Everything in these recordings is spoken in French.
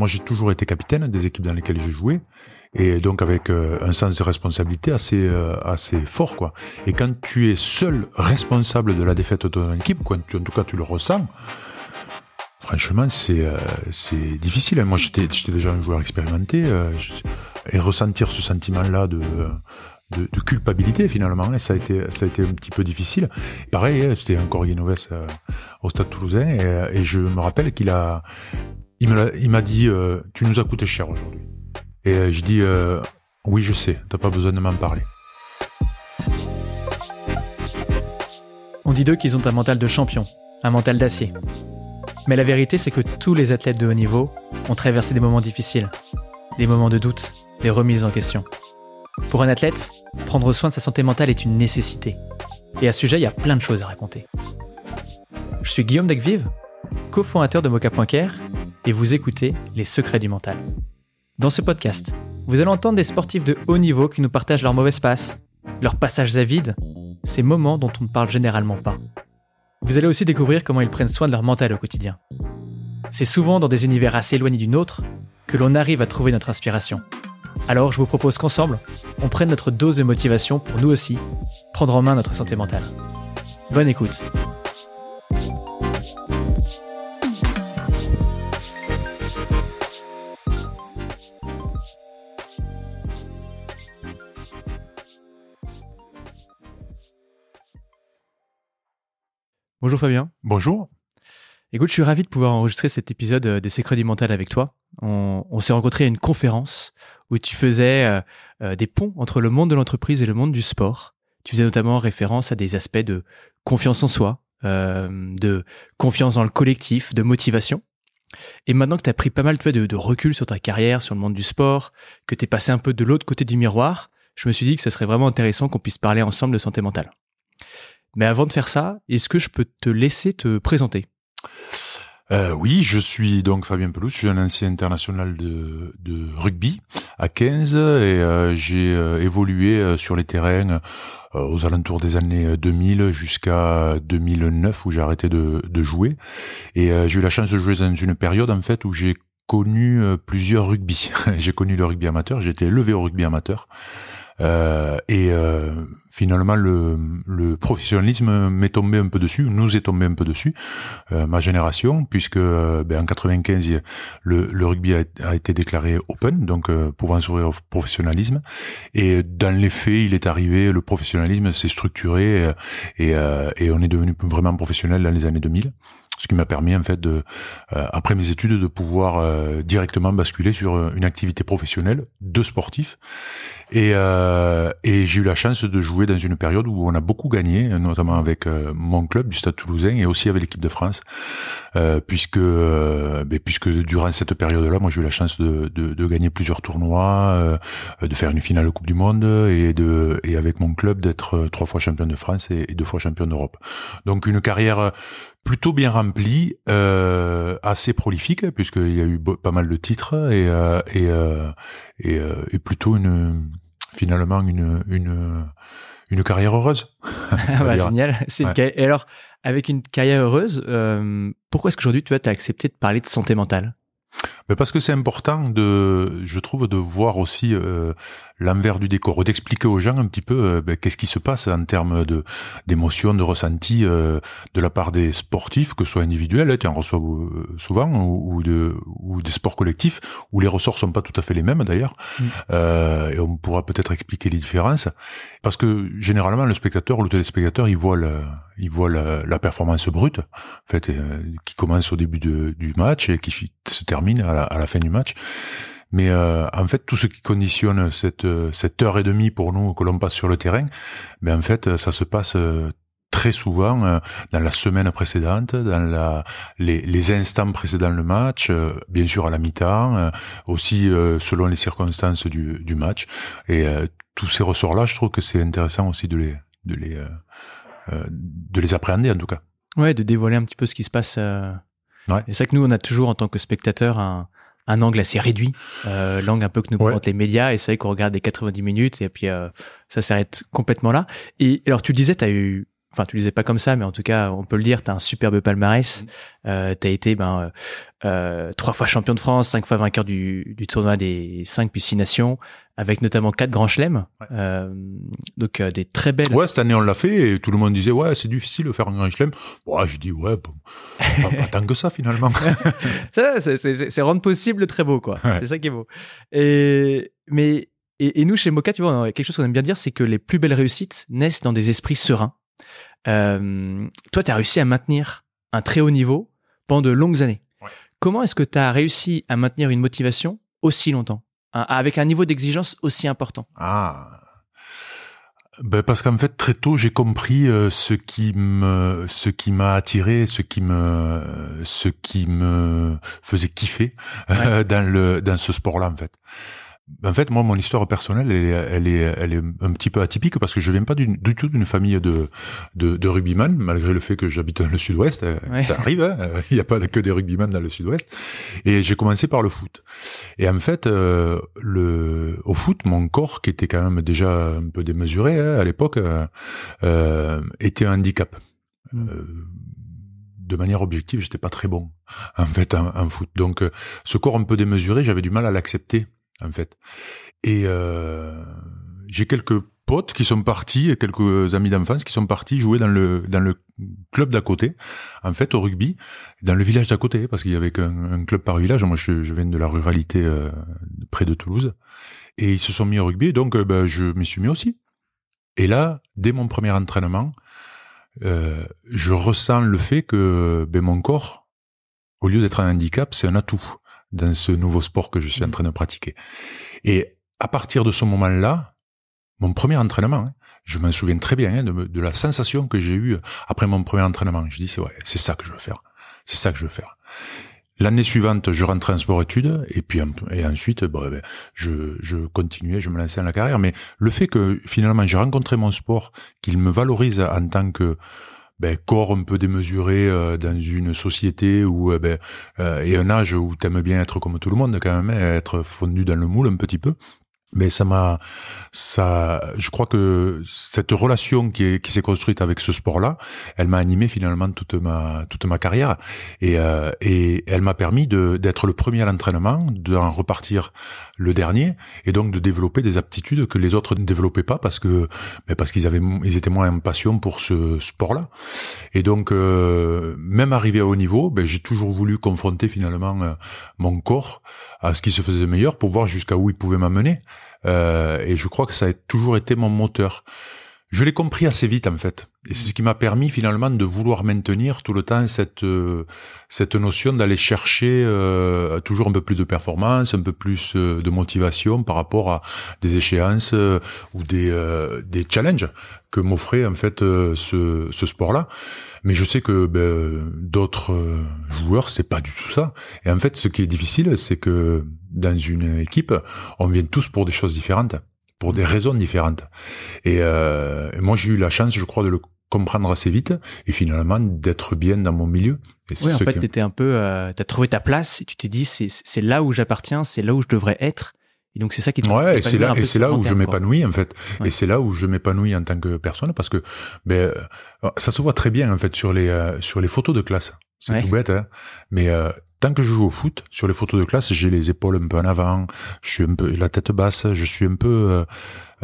Moi, j'ai toujours été capitaine des équipes dans lesquelles j'ai joué, et donc avec euh, un sens de responsabilité assez euh, assez fort, quoi. Et quand tu es seul responsable de la défaite de ton équipe, quand tu, en tout cas tu le ressens, franchement, c'est euh, difficile. Moi, j'étais déjà un joueur expérimenté, et ressentir ce sentiment-là de de, culpabilité finalement. Et ça a été ça a été un petit peu difficile. Pareil, hein, c'était encore Guinoves au Stade Toulousain et, je me rappelle qu'il a il m'a dit euh, tu nous as coûté cher aujourd'hui. Et je dis oui je sais, t'as pas besoin de m'en parler. On dit d'eux qu'ils ont un mental de champion, un mental d'acier. Mais la vérité, c'est que tous les athlètes de haut niveau ont traversé des moments difficiles, des moments de doute, des remises en question. Pour un athlète, prendre soin de sa santé mentale est une nécessité. Et à ce sujet, il y a plein de choses à raconter. Je suis Guillaume Degvive, cofondateur de Mocha.care, et vous écoutez Les secrets du mental. Dans ce podcast, vous allez entendre des sportifs de haut niveau qui nous partagent leurs mauvaises passes, leurs passages à vide, ces moments dont on ne parle généralement pas. Vous allez aussi découvrir comment ils prennent soin de leur mental au quotidien. C'est souvent dans des univers assez éloignés du nôtre que l'on arrive à trouver notre inspiration. Alors je vous propose qu'ensemble, on prenne notre dose de motivation pour nous aussi prendre en main notre santé mentale. Bonne écoute. Bonjour Fabien. Bonjour. Écoute, je suis ravi de pouvoir enregistrer cet épisode euh, des Secrets du Mental avec toi. On, s'est rencontré à une conférence où tu faisais euh, euh, des ponts entre le monde de l'entreprise et le monde du sport. Tu faisais notamment référence à des aspects de confiance en soi, de confiance dans le collectif, de motivation. Et maintenant que tu as pris pas mal de, de recul sur ta carrière, sur le monde du sport, que tu es passé un peu de l'autre côté du miroir, je me suis dit que ce serait vraiment intéressant qu'on puisse parler ensemble de santé mentale. Mais avant de faire ça, est-ce que je peux te laisser te présenter? Euh, oui, je suis donc Fabien Pelouse, je suis un ancien international de, rugby à 15 et euh, j'ai euh, évolué sur les terrains aux alentours des années 2000 jusqu'à 2009 où j'ai arrêté de, de, jouer et j'ai eu la chance de jouer dans une période en fait où j'ai connu plusieurs rugby. j'ai connu le rugby amateur, j'ai été élevé au rugby amateur. Euh, et euh, finalement, le, le professionnalisme m'est tombé un peu dessus, nous est tombé un peu dessus, euh, ma génération, puisque ben, en 95, le, le rugby a, été déclaré open, donc pouvant s'ouvrir au professionnalisme. Et dans les faits, il est arrivé, le professionnalisme s'est structuré et, et on est devenu vraiment professionnel dans les années 2000 ce qui m'a permis en fait de, après mes études, de pouvoir directement basculer sur une activité professionnelle de sportif et, euh, et j'ai eu la chance de jouer dans une période où on a beaucoup gagné, notamment avec euh, mon club du Stade Toulousain et aussi avec l'équipe de France, euh, puisque euh, ben, puisque durant cette période-là, moi j'ai eu la chance de, de, de gagner plusieurs tournois, euh, de faire une finale de Coupe du Monde et de et avec mon club d'être trois fois champion de France et, deux fois champion d'Europe. Donc une carrière plutôt bien remplie, euh, assez prolifique puisqu'il y a eu pas mal de titres et et, et, et plutôt une finalement une une une carrière heureuse. Ah génial. C'est Et alors, avec une carrière heureuse, euh, pourquoi est-ce qu'aujourd'hui tu as accepté de parler de santé mentale? Mais parce que c'est important de, je trouve, de voir aussi euh, l'envers du décor, d'expliquer aux gens un petit peu euh, ben, qu'est-ce qui se passe en termes de d'émotions, de ressentis euh, de la part des sportifs, que ce soit individuels, tu en reçois euh, souvent, ou, de ou des sports collectifs où les ressorts sont pas tout à fait les mêmes d'ailleurs, mm. et on pourra peut-être expliquer les différences, parce que généralement le spectateur ou le téléspectateur il voit le, il voit la, la performance brute, en fait, qui commence au début de, du match et qui se termine à la, à la fin du match. Mais euh, en fait, tout ce qui conditionne cette, cette heure et demie pour nous que l'on passe sur le terrain, ben, en fait, ça se passe euh, très souvent euh, dans la semaine précédente, dans la, les, les instants précédents le match, bien sûr à la mi-temps, aussi selon les circonstances du, du match. Et tous ces ressorts-là, je trouve que c'est intéressant aussi de les, de les, de les appréhender en tout cas. Ouais, de dévoiler un petit peu ce qui se passe. Ouais. C'est ça que nous, on a toujours en tant que spectateur un, un angle assez réduit, euh, l'angle un peu que nous présentent les médias, et c'est vrai qu'on regarde des 90 minutes, et puis euh, ça s'arrête complètement là. Et alors tu disais, tu as eu enfin tu le disais pas comme ça, mais en tout cas on peut le dire, tu as un superbe palmarès. Mm. Euh, tu as été ben, euh, trois fois champion de France, cinq fois vainqueur du, du tournoi des cinq puis six nations, avec notamment quatre grands chelems. Euh, donc euh, des très belles. Ouais, cette année on l'a fait et tout le monde disait ouais c'est difficile de faire un grand chelem. Bon, je dis ouais, pas, pas, tant que ça finalement. ça, c'est rendre possible très beau quoi. C'est ça qui est beau. Et mais et, et, nous chez Moka, tu vois, quelque chose qu'on aime bien dire, c'est que les plus belles réussites naissent dans des esprits sereins. Euh, toi, tu as réussi à maintenir un très haut niveau pendant de longues années. Comment est-ce que tu as réussi à maintenir une motivation aussi longtemps, avec un niveau d'exigence aussi important? Ah, ben parce qu'en fait très tôt j'ai compris euh, ce qui me ce qui m'a attiré, ce qui me ce qui me faisait kiffer dans le dans ce sport-là en fait. En fait, moi, mon histoire personnelle, elle est, elle est, elle est un petit peu atypique parce que je viens pas du, du tout d'une famille de, de, de rugbyman, malgré le fait que j'habite dans le sud-ouest. Euh, ça arrive, hein il n'y a pas que des rugbyman dans le sud-ouest. Et j'ai commencé par le foot. Et en fait, euh, le, au foot, mon corps, qui était quand même déjà un peu démesuré hein, à l'époque, euh, euh, était un handicap. Mm. de manière objective, j'étais pas très bon en fait en, en foot. Donc, ce corps un peu démesuré, j'avais du mal à l'accepter en fait. Et euh, j'ai quelques potes qui sont partis, quelques amis d'enfance qui sont partis jouer dans le dans le club d'à côté, en fait au rugby, dans le village d'à côté, parce qu'il y avait qu'un club par village. Moi, je, je viens de la ruralité euh, près de Toulouse, et ils se sont mis au rugby, donc ben, je m'y suis mis aussi. Et là, dès mon premier entraînement, euh, je ressens le fait que ben, mon corps, au lieu d'être un handicap, c'est un atout dans ce nouveau sport que je suis en mm. train de pratiquer. Et à partir de ce moment-là, mon premier entraînement, hein, je m'en souviens très bien hein, de, la sensation que j'ai eue après mon premier entraînement. Je dis, c'est ouais, c'est ça que je veux faire. C'est ça que je veux faire. L'année suivante, je rentrais en sport-études et puis et ensuite, bon, ben, je, je continuais, je me lançais dans la carrière. Mais le fait que finalement j'ai rencontré mon sport, qu'il me valorise en tant que ben, corps un peu démesuré euh, dans une société où euh, ben, euh, et un âge où t'aimes bien être comme tout le monde quand même, hein, être fondu dans le moule un petit peu mais ça m'a ça je crois que cette relation qui est qui s'est construite avec ce sport là elle m'a animé finalement toute ma toute ma carrière. Et euh, et elle m'a permis de d'être le premier à l'entraînement d'en repartir le dernier et donc de développer des aptitudes que les autres ne développaient pas parce que mais parce qu'ils avaient ils étaient moins impatients pour ce sport là et donc euh, même arrivé à haut niveau ben j'ai toujours voulu confronter finalement euh, mon corps à ce qui se faisait de meilleur pour voir jusqu'à où il pouvait m'amener euh, et je crois que ça a toujours été mon moteur. Je l'ai compris assez vite en fait, et c'est ce qui m'a permis finalement de vouloir maintenir tout le temps cette euh, cette notion d'aller chercher euh, toujours un peu plus de performance, un peu plus euh, de motivation par rapport à des échéances ou des des challenges que m'offrait en fait ce ce sport-là. Mais je sais que ben, d'autres joueurs c'est pas du tout ça. Et en fait, ce qui est difficile, c'est que dans une équipe, on vient tous pour des choses différentes pour des raisons différentes. Et, euh, moi, j'ai eu la chance, je crois, de le comprendre assez vite et finalement d'être bien dans mon milieu. Et oui, en fait, tu t'étais un peu, euh, t'as trouvé ta place et tu t'es dit c'est c'est là où j'appartiens, c'est là où je devrais être. Et donc c'est ça qui te ouais, et c'est là et c'est là où je m'épanouis en fait. Et c'est là où je m'épanouis en tant que personne parce que ben euh, ça se voit très bien en fait sur les euh, sur les photos de classe. C'est tout bête, hein. Mais euh, tant que je joue au foot, sur les photos de classe, j'ai les épaules un peu en avant, je suis un peu la tête basse, je suis un peu euh,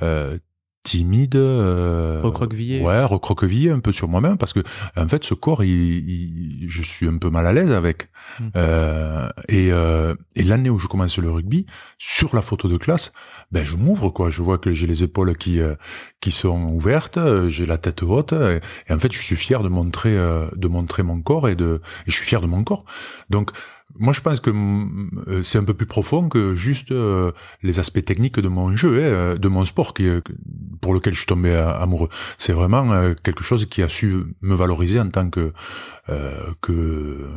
euh timide, euh, recroquevillé. Ouais, recroquevillé un peu sur moi-même parce que en fait ce corps, il, je suis un peu mal à l'aise avec. Hmm. Euh, et, euh, et l'année où je commence le rugby, sur la photo de classe, ben je m'ouvre quoi. Je vois que j'ai les épaules qui euh, qui sont ouvertes, j'ai la tête haute et, en fait je suis fier de montrer euh, de montrer mon corps et de et je suis fier de mon corps. Donc moi, je pense que euh, c'est un peu plus profond que juste euh, les aspects techniques de mon jeu, hein, euh, de mon sport, qui, pour lequel je suis tombé amoureux. C'est vraiment quelque chose qui a su me valoriser en tant que que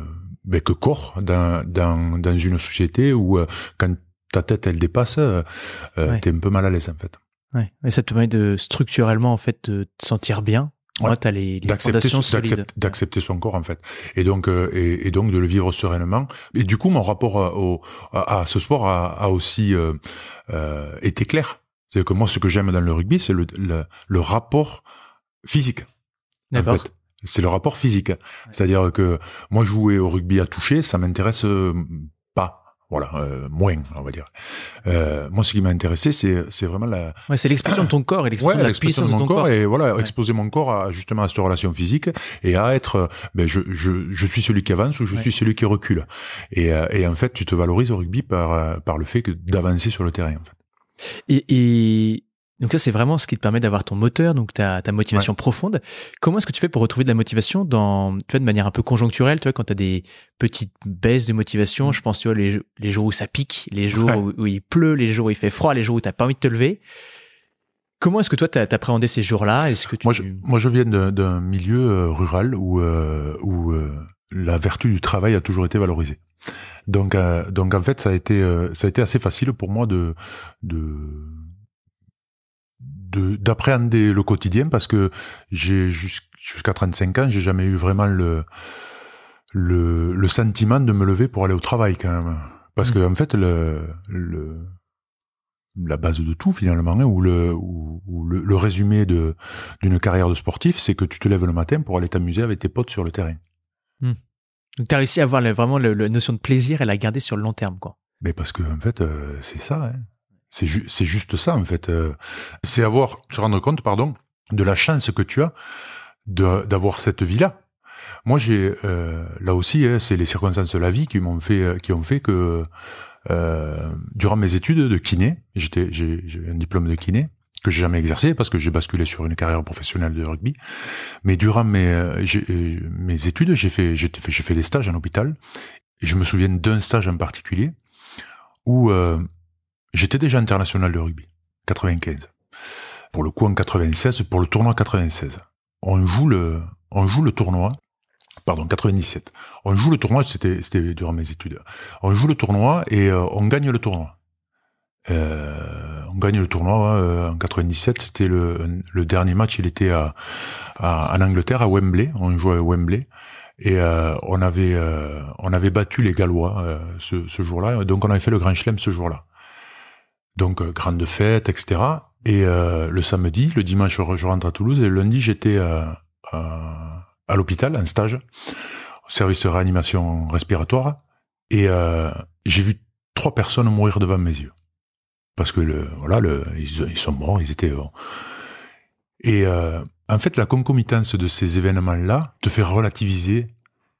ben, que corps dans, dans dans une société où quand ta tête elle dépasse, euh, t'es un peu mal à l'aise en fait. Ouais. Et ça te permet de structurellement en fait de te sentir bien Ouais, t'as les, les d'accepter son corps en fait, et donc euh, et, et, donc de le vivre sereinement. Et du coup, mon rapport à, au, à, ce sport a, a aussi euh, euh, été clair. C'est que moi, ce que j'aime dans le rugby, c'est le, le, le, rapport physique. En D'accord. fait. C'est le rapport physique. C'est-à-dire que moi jouer au rugby à toucher, ça m'intéresse euh. Voilà, euh, moins, on va dire. Euh, moi, ce qui m'a intéressé, c'est vraiment la, Ouais, c'est l'expression de ton corps et l'expression ouais, de la puissance de de mon ton corps, corps. et voilà, Ouais. exposer mon corps à justement à cette relation physique et à être, euh, ben je je je suis celui qui avance ou je suis celui qui recule. Et euh, et en fait, tu te valorises au rugby par euh, par le fait que d'avancer sur le terrain. En fait. Et, et donc ça, c'est vraiment ce qui te permet d'avoir ton moteur, donc ta, ta motivation profonde. Comment est-ce que tu fais pour retrouver de la motivation dans, tu vois, de manière un peu conjoncturelle, tu vois, quand tu as des petites baisses de motivation, je pense, tu vois, les, les jours où ça pique, les jours où, où il pleut, les jours où il fait froid, les jours où t'as pas envie de te lever. Comment est-ce que toi, t'as appréhendé ces jours-là? Est-ce que tu... Moi, je, moi, je viens d'un- milieu euh, rural où euh, où euh, la vertu du travail a toujours été valorisée. Donc euh, donc en fait, ça a été euh, ça a été assez facile pour moi de de d'appréhender le quotidien parce que j'ai jus- jusqu'à 35 ans, j'ai jamais eu vraiment le le le sentiment de me lever pour aller au travail quand même. Parce Mm. que en fait le le la base de tout finalement hein, ou le ou, ou le, le résumé de d'une carrière de sportif, c'est que tu te lèves le matin pour aller t'amuser avec tes potes sur le terrain. Donc t'as réussi à avoir le- vraiment la notion de plaisir et la garder sur le long terme, quoi. Mais parce que en fait, euh, c'est ça. Hein. C'est ju- juste ça en fait. euh, c'est avoir se rendre compte, pardon, de la chance que tu as d'avoir cette vie-là. Moi, j'ai euh, là aussi, hein, c'est les circonstances de la vie qui m'ont fait, euh, qui ont fait que euh, durant mes études de kiné, j'étais, j'ai un diplôme de kiné que j'ai jamais exercé parce que j'ai basculé sur une carrière professionnelle de rugby. Mais durant mes euh, mes études, j'ai fait j'ai fait j'ai fait des stages en hôpital et je me souviens d'un stage en particulier où euh, j'étais déjà international de rugby, 95. Pour le coup en 96, pour le tournoi 96. On joue le on joue le tournoi pardon 97. On joue le tournoi, c'était c'était durant mes études. On joue le tournoi et euh, on gagne le tournoi. Euh, on gagne le tournoi euh, en 97. C'était le, le dernier match. Il était à, à- en Angleterre, à Wembley. On jouait à Wembley et euh, on avait euh, on avait battu les Gallois euh, ce, ce jour-là. Donc on avait fait le Grand Chelem ce jour-là. Donc euh, grande fête, etc. Et euh, le samedi, le dimanche, je re- je rentre à Toulouse et le lundi, j'étais euh, à, l'hôpital, en stage, au service de réanimation respiratoire, et j'ai vu trois personnes mourir devant mes yeux. Parce que voilà, ils, ils sont morts, ils étaient. Et en fait, la concomitance de ces événements-là te fait relativiser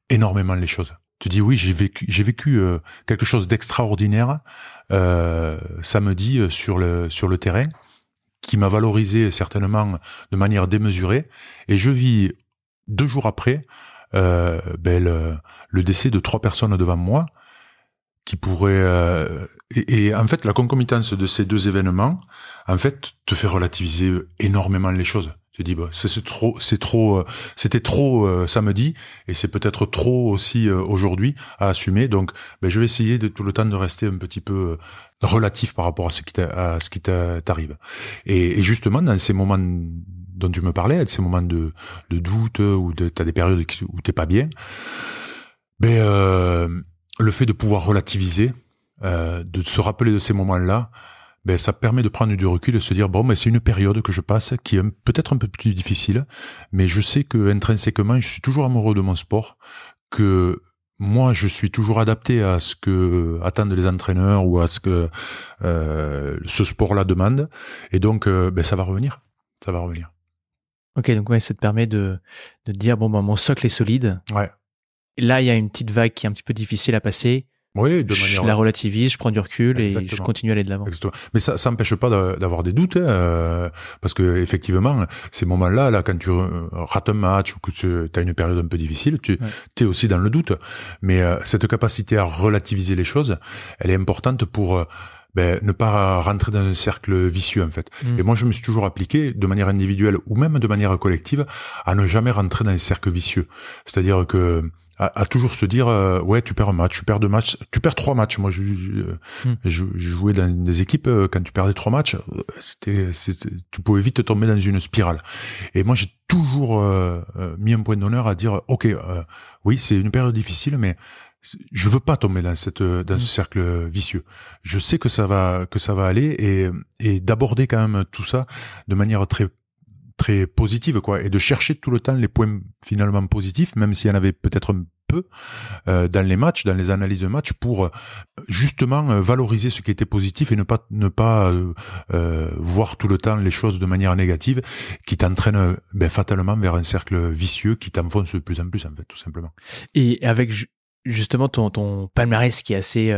énormément les choses. Tu dis oui, j'ai vécu, j'ai vécu euh, quelque chose d'extraordinaire euh, samedi euh, sur le sur le terrain, qui m'a valorisé certainement de manière démesurée, et je vis deux jours après ben, le, le décès de trois personnes devant moi, qui pourraient et, et en fait la concomitance de ces deux événements, en fait, te fait relativiser énormément les choses. Tu dis bah c'est trop, c'est trop, euh, c'était trop euh, samedi et c'est peut-être trop aussi euh, aujourd'hui à assumer. Donc, ben, je vais essayer de tout le temps de rester un petit peu euh, relatif par rapport à ce qui t'arrive. Et, et justement, dans ces moments dont tu me parlais, ces moments de, de doute ou de t'as des périodes où t'es pas bien, ben euh, le fait de pouvoir relativiser, de se rappeler de ces moments-là, ben ça permet de prendre du recul et de se dire bon, mais c'est une période que je passe qui est peut-être un peu plus difficile, mais je sais que intrinsèquement, je suis toujours amoureux de mon sport, que moi, je suis toujours adapté à ce que attendent les entraîneurs ou à ce que euh, ce sport-là demande, et donc euh, ben ça va revenir, ça va revenir. Ok, donc ouais, ça te permet de, de dire, bon, bah, mon socle est solide. Ouais. Et là, il y a une petite vague qui est un petit peu difficile à passer. Oui, de je manière la relativise, je prends du recul et je continue à aller de l'avant. Exactement. Mais ça, ça empêche pas d'a- d'avoir des doutes, hein, euh, parce que effectivement, ces moments-là, là, quand tu euh, rates un match ou que tu as une période un peu difficile, tu Ouais. es aussi dans le doute. Mais euh, cette capacité à relativiser les choses, elle est importante pour euh, ben, ne pas rentrer dans un cercle vicieux, en fait. Mm. Et moi, je me suis toujours appliqué, de manière individuelle ou même de manière collective, à ne jamais rentrer dans un cercle vicieux. C'est-à-dire que à, à toujours se dire, euh, ouais, tu perds un match, tu perds deux matchs, tu perds trois matchs. Moi, je, je, Mm. je, je jouais dans des équipes euh, quand tu perdais trois matchs, euh, c'était, tu pouvais vite tomber dans une spirale. Et moi, j'ai toujours euh, euh, mis un point d'honneur à dire, ok, euh, oui, c'est une période difficile, mais je veux pas tomber dans cette dans ce cercle vicieux. Je sais que ça va que ça va aller et et d'aborder quand même tout ça de manière très très positive quoi et de chercher tout le temps les points finalement positifs même s'il y en avait peut-être un peu euh, dans les matchs dans les analyses de match pour euh, justement euh, valoriser ce qui était positif et ne pas ne pas voir tout le temps les choses de manière négative qui t'entraîne ben, fatalement vers un cercle vicieux qui t'enfonce de plus en plus en fait tout simplement. Et avec justement ton, ton palmarès qui est assez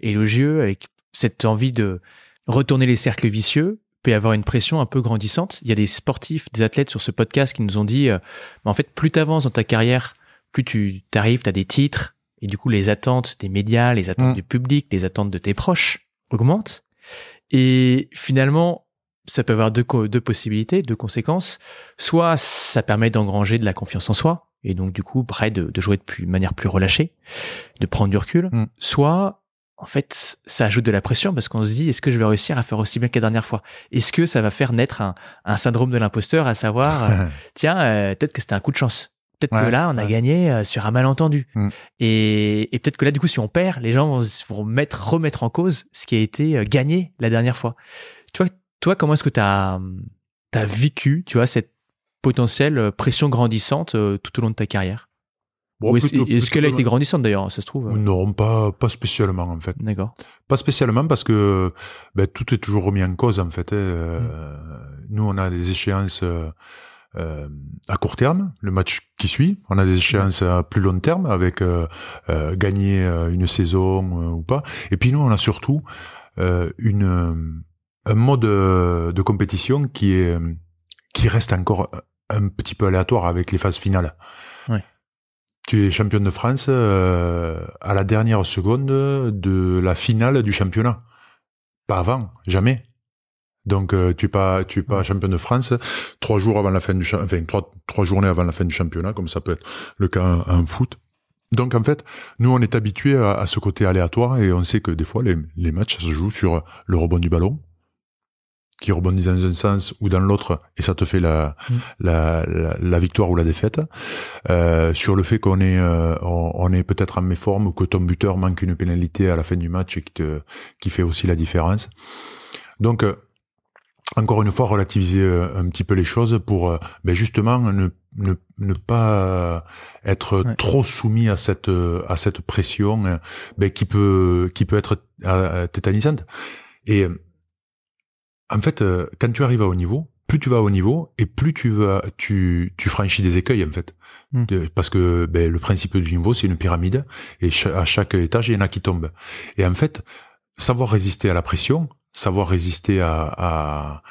élogieux avec cette envie de retourner les cercles vicieux peut y avoir une pression un peu grandissante. Il y a des sportifs, des athlètes sur ce podcast qui nous ont dit, euh, bah, en fait, plus tu avances dans ta carrière, plus tu t'arrives, tu as des titres, et du coup, les attentes des médias, les attentes mm. du public, les attentes de tes proches augmentent. Et finalement, ça peut avoir deux, deux possibilités, deux conséquences. Soit ça permet d'engranger de la confiance en soi, et donc du coup, près de, de jouer de plus, manière plus relâchée, de prendre du recul. Mm. Soit en fait, ça ajoute de la pression parce qu'on se dit, est-ce que je vais réussir à faire aussi bien que la dernière fois? Est-ce que ça va faire naître un, syndrome de l'imposteur, à savoir, euh, tiens, euh, peut-être que c'était un coup de chance. Peut-être que là, on a gagné euh, sur un malentendu. Mm. Et, peut-être que là, du coup, si on perd, les gens vont, mettre, remettre en cause ce qui a été gagné la dernière fois. Toi, toi comment est-ce que tu as, as, vécu, tu vois, cette potentielle pression grandissante tout au long de ta carrière? Est-ce qu'elle a été grandissante d'ailleurs, ça se trouve euh Non, pas pas spécialement en fait. D'accord. Pas spécialement parce que ben, tout est toujours remis en cause en fait. Hein. Euh, mm. Nous, on a des échéances euh, à court terme, le match qui suit. On a des échéances à plus long terme avec gagner une saison ou pas. Et puis nous, on a surtout une un mode de compétition qui est qui reste encore un petit peu aléatoire avec les phases finales. Ouais tu es championne de France euh, à la dernière seconde de la finale du championnat. Pas avant, jamais. Donc euh, tu es pas tu es pas championne de France trois jours avant la fin du enfin trois trois journées avant la fin du championnat comme ça peut être le cas en, foot. Donc en fait, nous on est habitué à, à, ce côté aléatoire et on sait que des fois les, les matchs ça se joue sur le rebond du ballon, qui rebondit dans un sens ou dans l'autre et ça te fait la, mm. la, la, victoire ou la défaite. Euh, sur le fait qu'on est euh, on, est peut-être en méforme ou que ton buteur manque une pénalité à la fin du match et qui te qui fait aussi la différence. Donc euh, encore une fois relativiser euh, un petit peu les choses pour ben justement ne, ne, ne pas être trop soumis à cette à cette pression ben qui peut qui peut être tétanisante. Et en fait, euh, quand tu arrives à haut niveau, plus tu vas à haut niveau et plus tu vas, tu, tu franchis des écueils en fait, hmm. parce que ben, le principe du niveau c'est une pyramide et à chaque étage il y en a qui tombent. Et en fait, savoir résister à la pression, savoir résister à, à,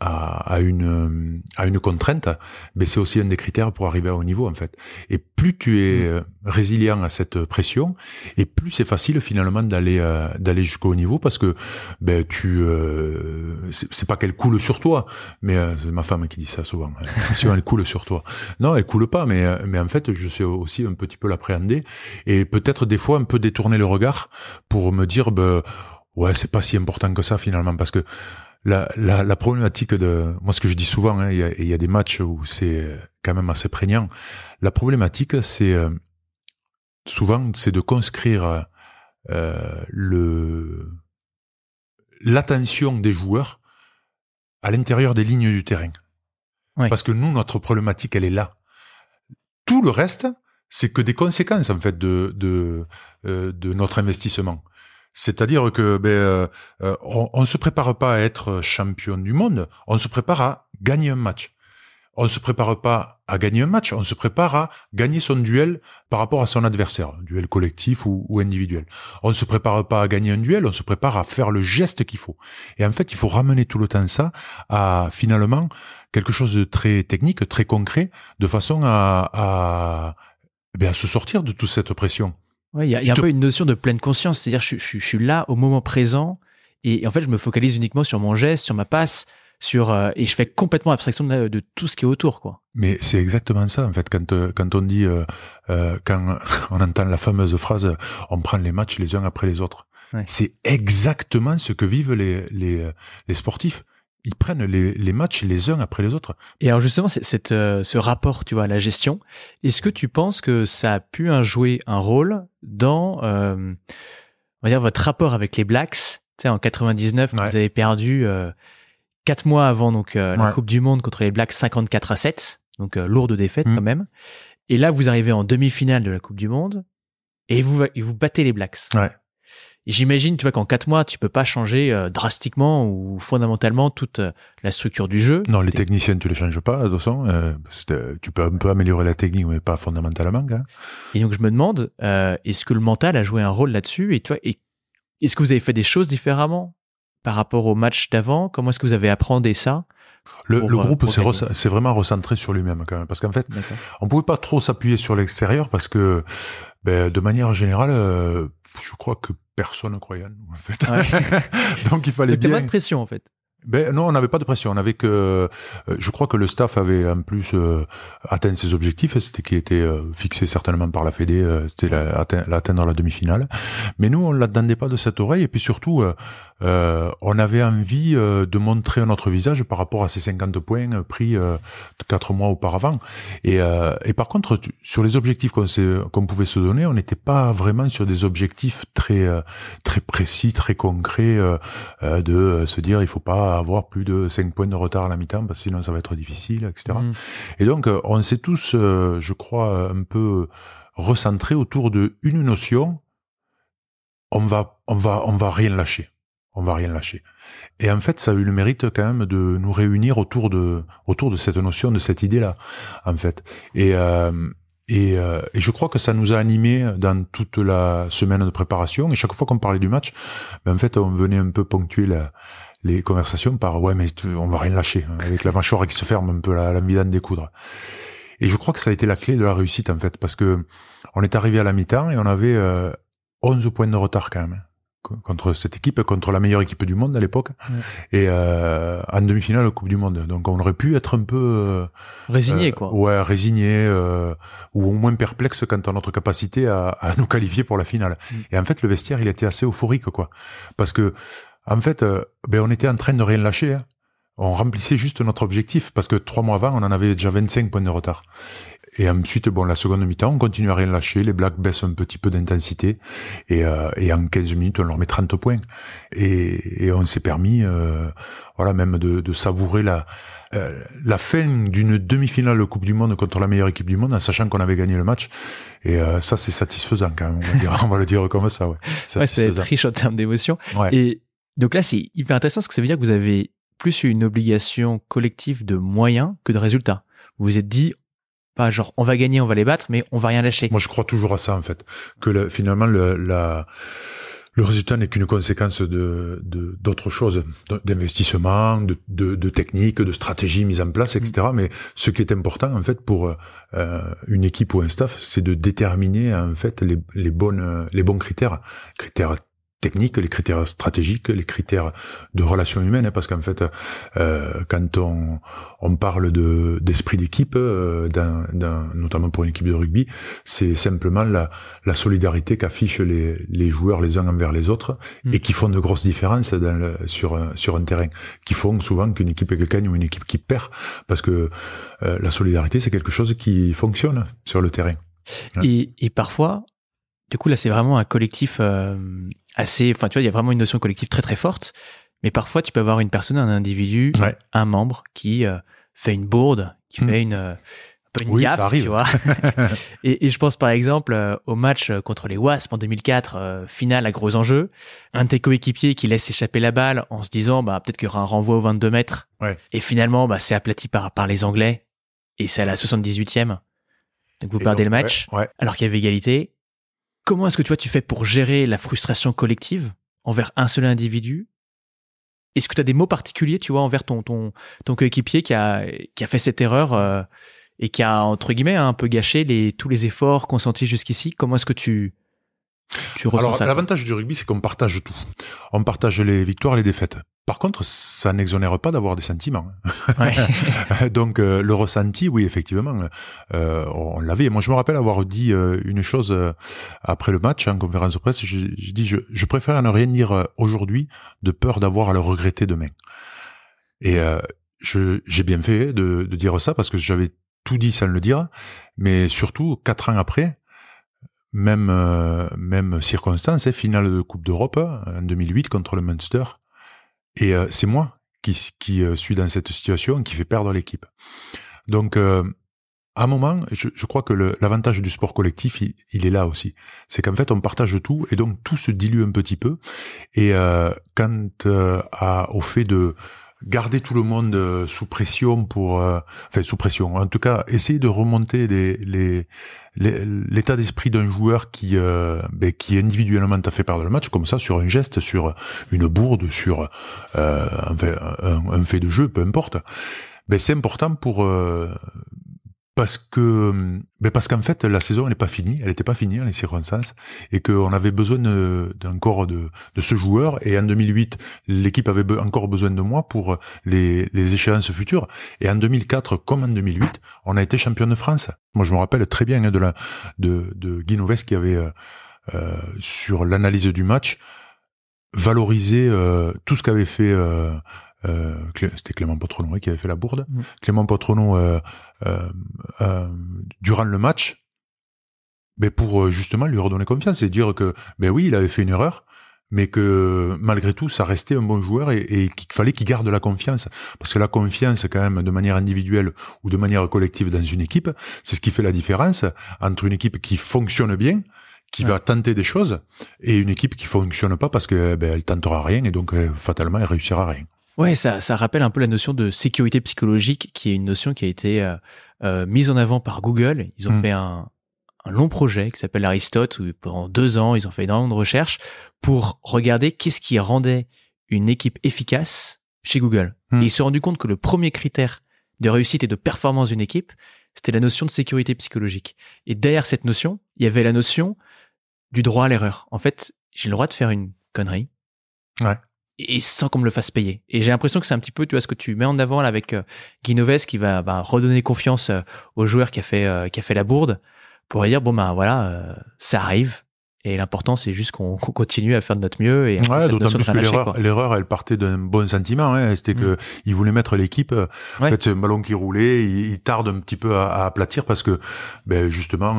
à, une à une contrainte, mais c'est aussi un des critères pour arriver à haut niveau en fait. Et plus tu es mm. euh, résilient à cette pression, et plus c'est facile finalement d'aller euh, d'aller jusqu'au niveau parce que ben tu euh, c'est pas qu'elle coule sur toi, mais c'est ma femme qui dit ça souvent. Hein. si elle coule sur toi, non, elle coule pas, mais mais en fait je sais aussi un petit peu l'appréhender et peut-être des fois un peu détourner le regard pour me dire ben ouais, c'est pas si important que ça finalement, parce que la, la, la problématique de, moi ce que je dis souvent, hein, il y, y, a, des matchs où c'est quand même assez prégnant. La problématique, c'est euh, souvent, c'est de conscrire euh, le l'attention des joueurs à l'intérieur des lignes du terrain. Parce que nous, notre problématique, elle est là. Tout le reste, c'est que des conséquences en fait de de, euh, de notre investissement. C'est-à-dire que ben, euh, euh, on, ne se prépare pas à être champion du monde, on se prépare à gagner un match. On ne se prépare pas à gagner un match, on se prépare à gagner son duel par rapport à son adversaire, duel collectif ou, individuel. On ne se prépare pas à gagner un duel, on se prépare à faire le geste qu'il faut. Et en fait, il faut ramener tout le temps ça à finalement quelque chose de très technique, très concret, de façon à, à, ben, à se sortir de toute cette pression. Il y a, y a un peu une notion de pleine conscience, c'est-à-dire je, je, je, suis là au moment présent et, en fait je me focalise uniquement sur mon geste, sur ma passe, sur euh, et je fais complètement abstraction de, de, tout ce qui est autour quoi. Mais c'est exactement ça en fait quand euh, quand on dit euh, euh quand on entend la fameuse phrase on prend les matchs les uns après les autres. C'est exactement ce que vivent les les, les sportifs ils prennent les, les, matchs les uns après les autres. Et alors justement, cette, euh, ce rapport, tu vois, à la gestion, est-ce que tu penses que ça a pu jouer un rôle dans, euh, on va dire, votre rapport avec les Blacks? Tu sais, en 99, vous avez perdu euh, quatre mois avant donc la Coupe du Monde contre les Blacks 54 à 7, donc lourde défaite mm. quand même. Et là, vous arrivez en demi-finale de la Coupe du Monde et vous vous battez les Blacks. Ouais. J'imagine, tu vois, qu'en quatre mois, tu peux pas changer euh, drastiquement ou fondamentalement toute euh, la structure du jeu. Non, les techniciens, tu les changes pas, de toute façon. Euh, tu peux un peu améliorer la technique, mais pas fondamentalement. Hein. Et donc, je me demande, est-ce que le mental a joué un rôle là-dessus? Et toi, est-ce que vous avez fait des choses différemment par rapport au match d'avant? Comment est-ce que vous avez appris ça le, le, groupe s'est vraiment recentré sur lui-même quand même, parce qu'en fait, on pouvait pas trop s'appuyer sur l'extérieur parce que, ben, de manière générale, je crois que personne ne croyait en fait. Donc il fallait bien. pas de pression, en fait. Ben non, on n'avait pas de pression. On avait que, euh, je crois que le staff avait en plus euh, atteint ses objectifs. C'était qui était euh, fixé certainement par la Fédé. c'était l'atteindre la demi-finale. Mais nous, on l'attendait pas de cette oreille. Et puis surtout, on avait envie de montrer notre visage par rapport à ces 50 points pris quatre mois auparavant. Et, et par contre, sur les objectifs qu'on qu'on pouvait se donner, on n'était pas vraiment sur des objectifs très très précis, très concrets de se dire il faut pas avoir plus de 5 points de retard à la mi-temps parce que sinon ça va être difficile, etc. Mm. Et donc euh, on s'est tous, euh, je crois, un peu recentrés autour de une notion. On va, on va, on va rien lâcher. On va rien lâcher. Et en fait, ça a eu le mérite quand même de nous réunir autour de, autour de cette notion, de cette idée-là, en fait. Et euh, et, et, je crois que ça nous a animés dans toute la semaine de préparation. Et chaque fois qu'on parlait du match, ben en fait, on venait un peu ponctuer la, les conversations par ouais mais on va rien lâcher hein, avec la mâchoire qui se ferme un peu la, la des découdre. Et je crois que ça a été la clé de la réussite en fait parce que on est arrivé à la mi-temps et on avait euh, 11 points de retard quand même contre cette équipe, contre la meilleure équipe du monde à l'époque, et euh, en demi-finale de Coupe du Monde. Donc on aurait pu être un peu euh, résigné, quoi. Ouais, résigné euh, ou au moins perplexe quant à notre capacité à, à nous qualifier pour la finale. Mm. Et en fait, le vestiaire, il était assez euphorique, quoi, parce que en fait, euh, ben on était en train de rien lâcher. Hein. On remplissait juste notre objectif parce que trois mois avant, on en avait déjà 25 points de retard. Et ensuite, bon, la seconde mi-temps, on continue à rien lâcher. Les Blacks baissent un petit peu d'intensité. Et, euh, et, en 15 minutes, on leur met 30 points. Et, et on s'est permis, euh, voilà, même de, de savourer la, euh, la fin d'une demi-finale de Coupe du Monde contre la meilleure équipe du monde, en sachant qu'on avait gagné le match. Et euh, ça, c'est satisfaisant quand même. On va, dire, on va, le dire comme ça, ouais. Ouais, c'est riche en termes d'émotion. Ouais. Et donc là, c'est hyper intéressant parce que ça veut dire que vous avez plus une obligation collective de moyens que de résultats. Vous vous êtes dit, pas genre on va gagner, on va les battre, mais on va rien lâcher. Moi, je crois toujours à ça en fait, que finalement le, la, le résultat n'est qu'une conséquence de d'autres choses, d'investissement, de, de, de techniques, de stratégies mises en place, etc. Mm. Mais ce qui est important en fait pour euh, une équipe ou un staff, c'est de déterminer en fait les, les bonnes les bons critères, critères techniques, les critères stratégiques, les critères de relations humaines, hein, parce qu'en fait, euh, quand on, on parle de d'esprit d'équipe, euh, notamment pour une équipe de rugby, c'est simplement la, la solidarité qu'affichent les, les joueurs les uns envers les autres mm. et qui font de grosses différences dans le, sur sur un terrain, qui font souvent qu'une équipe qui gagne ou une équipe qui perd, parce que euh, la solidarité c'est quelque chose qui fonctionne sur le terrain. Et, et parfois, du coup, là, c'est vraiment un collectif euh, assez. Enfin, tu vois, il y a vraiment une notion collective très très forte. Mais parfois, tu peux avoir une personne, un individu, un membre qui euh, fait une bourde, qui hmm. fait une, euh, un peu une oui, gaffe, tu vois. et, et, je pense par exemple au match contre les Wasps en 2004, finale à gros enjeux. Un de tes coéquipiers qui laisse échapper la balle en se disant, bah peut-être qu'il y aura un renvoi au 22 mètres. Ouais. Et finalement, bah c'est aplati par par les Anglais. Et c'est à la 78e. Donc vous perdez le match, alors qu'il y avait égalité. Comment est-ce que tu vois, tu fais pour gérer la frustration collective envers un seul individu? Est-ce que tu as des mots particuliers, tu vois, envers ton ton ton coéquipier qui a qui a fait cette erreur euh, et qui a entre guillemets un peu gâché les tous les efforts consentis jusqu'ici? Comment est-ce que tu tu ressens Alors, l'avantage du rugby, c'est qu'on partage tout. On partage les victoires et les défaites. Par contre, ça n'exonère pas d'avoir des sentiments. Ouais. Donc euh, le ressenti, oui, effectivement, euh, on l'avait. Moi, je me rappelle avoir dit euh, une chose euh, après le match en conférence de presse. J'ai dit, je, je, préfère ne rien dire aujourd'hui de peur d'avoir à le regretter demain. Et j'ai bien fait de, de, dire ça parce que j'avais tout dit sans le dire, mais surtout quatre ans après, même même circonstance, hein, finale de Coupe d'Europe en 2008 contre le Munster. Et euh, c'est moi qui, qui suis dans cette situation, qui fait perdre l'équipe. Donc, à un moment, je, je crois que l'avantage du sport collectif, il, est là aussi. C'est qu'en fait, on partage tout et donc tout se dilue un petit peu. Et euh, quant euh, à, au fait de garder tout le monde euh, sous pression pour, euh, enfin sous pression, en tout cas, essayer de remonter l'état d'esprit d'un joueur qui, euh, ben, qui individuellement t'a fait perdre le match, comme ça, sur un geste, sur une bourde, sur euh, un, un, fait de jeu, peu importe. Ben, c'est important pour parce que ben parce qu'en fait la saison elle n'est pas finie, elle n'était pas finie les circonstances et qu'on avait besoin d'un corps de, de ce joueur et en 2008 l'équipe avait encore besoin de moi pour les, les échéances futures et en 2004 comme en 2008 on a été champion de France. Moi je me rappelle très bien hein, de la de, de Guy qui avait euh, euh, sur l'analyse du match valorisé euh, tout ce qu'avait fait euh, euh, c'était Clément Potronon qui avait fait la bourde. Mm. Clément Potronon, euh, euh, durant le match, ben pour justement lui redonner confiance et dire que ben oui, il avait fait une erreur, mais que malgré tout, ça restait un bon joueur et, qu'il fallait qu'il garde la confiance. Parce que la confiance, quand même, de manière individuelle ou de manière collective dans une équipe, c'est ce qui fait la différence entre une équipe qui fonctionne bien, qui va tenter des choses, et une équipe qui fonctionne pas parce que ben, elle tentera rien et donc fatalement elle réussira rien. Ouais, ça, ça rappelle un peu la notion de sécurité psychologique, qui est une notion qui a été euh, euh mise en avant par Google. Ils ont mm. fait un, un, long projet qui s'appelle Aristote, où pendant deux ans, ils ont fait énormément de recherches pour regarder qu'est-ce qui rendait une équipe efficace chez Google. Mm. Et ils se sont rendus compte que le premier critère de réussite et de performance d'une équipe, c'était la notion de sécurité psychologique. Et derrière cette notion, il y avait la notion du droit à l'erreur. En fait, j'ai le droit de faire une connerie. Ouais et sans qu'on me le fasse payer. Et j'ai l'impression que c'est un petit peu, tu vois, ce que tu mets en avant là, avec euh, Guinoves qui va bah, redonner confiance euh, au joueur qui a fait euh, qui a fait la bourde pour dire bon ben voilà, euh, ça arrive. Et l'important, c'est juste qu'on continue à faire de notre mieux. Et ouais, d'autant plus que l'erreur, elle partait d'un bon sentiment. Hein, C'était que mm. il voulait mettre l'équipe. En fait, c'est un ballon qui roulait. Il, tarde un petit peu à, à, aplatir parce que, ben justement,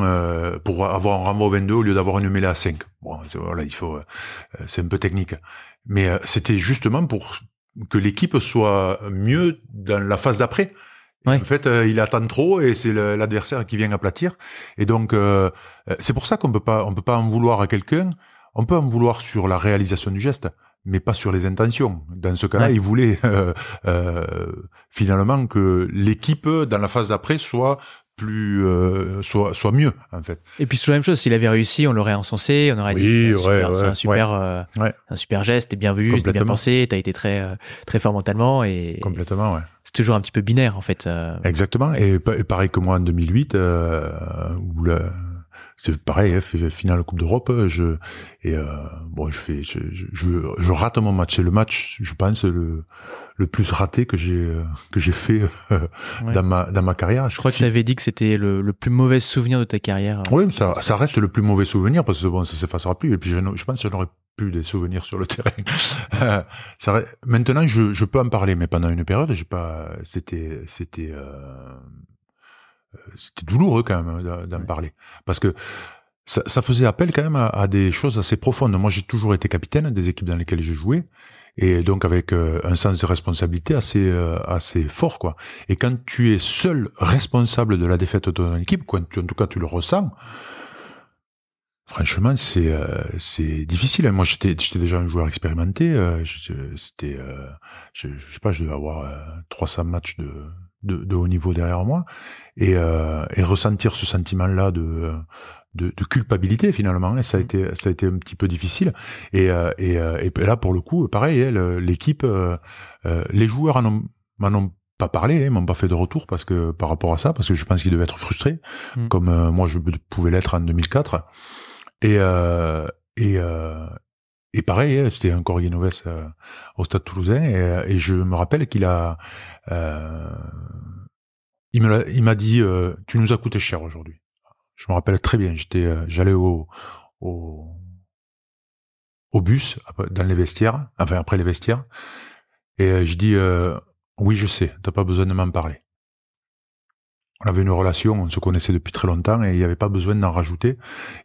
pour avoir un renvoi 22 au lieu d'avoir une mêlée à 5. Bon, voilà, il faut. c'est un peu technique. Mais euh, c'était justement pour que l'équipe soit mieux dans la phase d'après. En fait, euh, il attend trop et c'est l'adversaire qui vient aplatir. Et donc, euh, c'est pour ça qu'on peut pas, on peut pas en vouloir à quelqu'un. On peut en vouloir sur la réalisation du geste, mais pas sur les intentions. Dans ce cas-là, il voulait finalement que l'équipe dans la phase d'après soit plus euh, soit soit mieux en fait. Et puis c'est la même chose. S'il avait réussi, on l'aurait encensé, on aurait dit c'est un, super, euh, un super geste, t'es bien vu, t'es bien pensé, t'as été très euh, très fort mentalement et complètement ouais. C'est toujours un petit peu binaire en fait. Exactement. Et, pareil que moi en 2008 où le c'est pareil, hein, finale Coupe d'Europe. Je et euh, bon, je fais, je, je, je, rate mon match. C'est le match, je pense, le le plus raté que j'ai que j'ai fait euh, dans ma dans ma carrière. Je, crois que tu avais dit que c'était le, le plus mauvais souvenir de ta carrière. Oui, mais ça ça reste le plus mauvais souvenir parce que bon, ça s'effacera plus. Et puis je, je pense que j'en aurais plus des souvenirs sur le terrain. ça, maintenant, je, je peux en parler, mais pendant une période, j'ai pas. C'était c'était euh, euh, c'était douloureux quand même hein, d'en parler parce que ça, ça, faisait appel quand même à, des choses assez profondes. Moi, j'ai toujours été capitaine des équipes dans lesquelles j'ai joué et donc avec euh, un sens de responsabilité assez euh, assez fort quoi. Et quand tu es seul responsable de la défaite de ton équipe, quand tu, en tout cas tu le ressens, franchement c'est c'est difficile. Moi, j'étais j'étais déjà un joueur expérimenté. C'était je, je, sais pas, je devais avoir 300 matchs de de, haut niveau derrière moi et, euh, et ressentir ce sentiment-là de, de, de, culpabilité finalement. Et ça a mm. été ça a été un petit peu difficile. Et, euh, et, euh, et là pour le coup, pareil, hein, l'équipe, les joueurs en m'en ont pas parlé, hein, m'ont pas fait de retour parce que par rapport à ça, parce que je pense qu'ils devaient être frustrés, mm. comme moi je pouvais l'être en 2004. Et et et pareil, hein, c'était encore Guinoves euh, au Stade Toulousain, et, euh, et je me rappelle qu'il a, euh, il m'a, il m'a dit, euh, tu nous as coûté cher aujourd'hui. Je me rappelle très bien. J'étais, euh, j'allais au, au, au bus dans les vestiaires, enfin après les vestiaires, et je dis, oui, je sais, t'as pas besoin de m'en parler. On avait une relation, on se connaissait depuis très longtemps, et il n'y avait pas besoin d'en rajouter,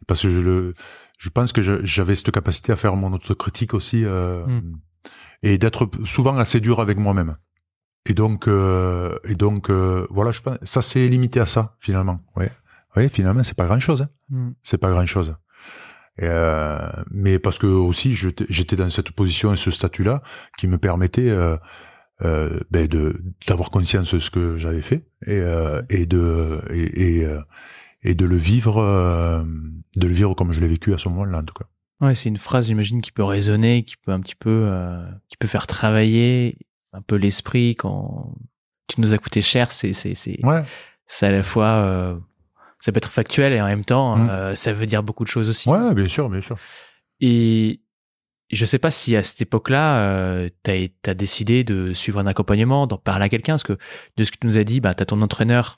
parce que je le je pense que j'avais cette capacité à faire mon autocritique aussi euh, hmm. et d'être souvent assez dur avec moi-même. Et donc, euh, et donc, euh, voilà, je pense, ça c'est limité à ça finalement. Ouais, ouais, finalement, c'est pas grand chose. Hein. Mm. C'est pas grand chose. Euh, mais parce que aussi, j'étais dans cette position et ce statut-là qui me permettait euh, euh, ben de d'avoir conscience de ce que j'avais fait et euh, et de et et, et, de le vivre, de le vivre comme je l'ai vécu à ce moment-là en tout cas. Ouais, c'est une phrase, j'imagine, qui peut résonner, qui peut un petit peu, qui peut faire travailler un peu l'esprit quand tu nous as coûté cher. C'est c'est c'est ouais. c'est à la fois euh, ça peut être factuel et en même temps mmh. euh, ça veut dire beaucoup de choses aussi. Ouais, bien sûr, bien sûr. Et je sais pas si à cette époque-là, euh, tu as, décidé de suivre un accompagnement, d'en parler à quelqu'un, parce que de ce que tu nous as dit, bah, tu as ton entraîneur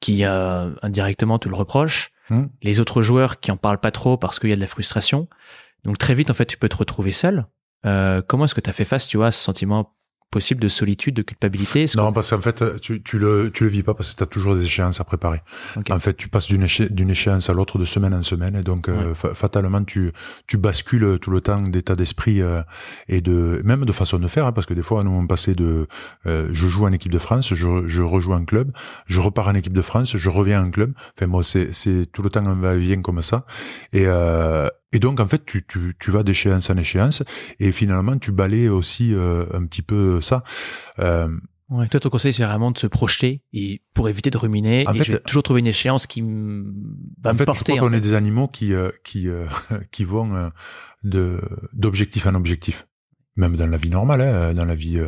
qui euh, indirectement te le reproche, mmh. les autres joueurs qui en parlent pas trop parce qu'il y a de la frustration. Donc très vite, en fait, tu peux te retrouver seul. Euh, comment est-ce que tu as fait face, tu vois, à ce sentiment possible de solitude, de culpabilité Non, parce qu'en fait, tu, tu le tu le vis pas parce que tu as toujours des échéances à préparer. En fait, tu passes d'une d'une échéance à l'autre de semaine en semaine et donc euh, fatalement tu tu bascules tout le temps d'état d'esprit euh, et de même de façon de faire hein, parce que des fois nous on passait de euh, je joue en équipe de France, je je rejoue en club, je repars en équipe de France, je reviens en club. Enfin moi c'est c'est tout le temps un va-et-vient comme ça et et donc, en fait, tu, tu, tu vas d'échéance en échéance et finalement, tu balais aussi euh, un petit peu ça. Euh, ouais, toi, ton conseil, c'est vraiment de se projeter et pour éviter de ruminer. En et fait, toujours trouver une échéance qui va en me fait, porter. Je crois qu'on est des animaux qui euh, qui euh, qui vont de d'objectif en objectif, même dans la vie normale, hein, dans la vie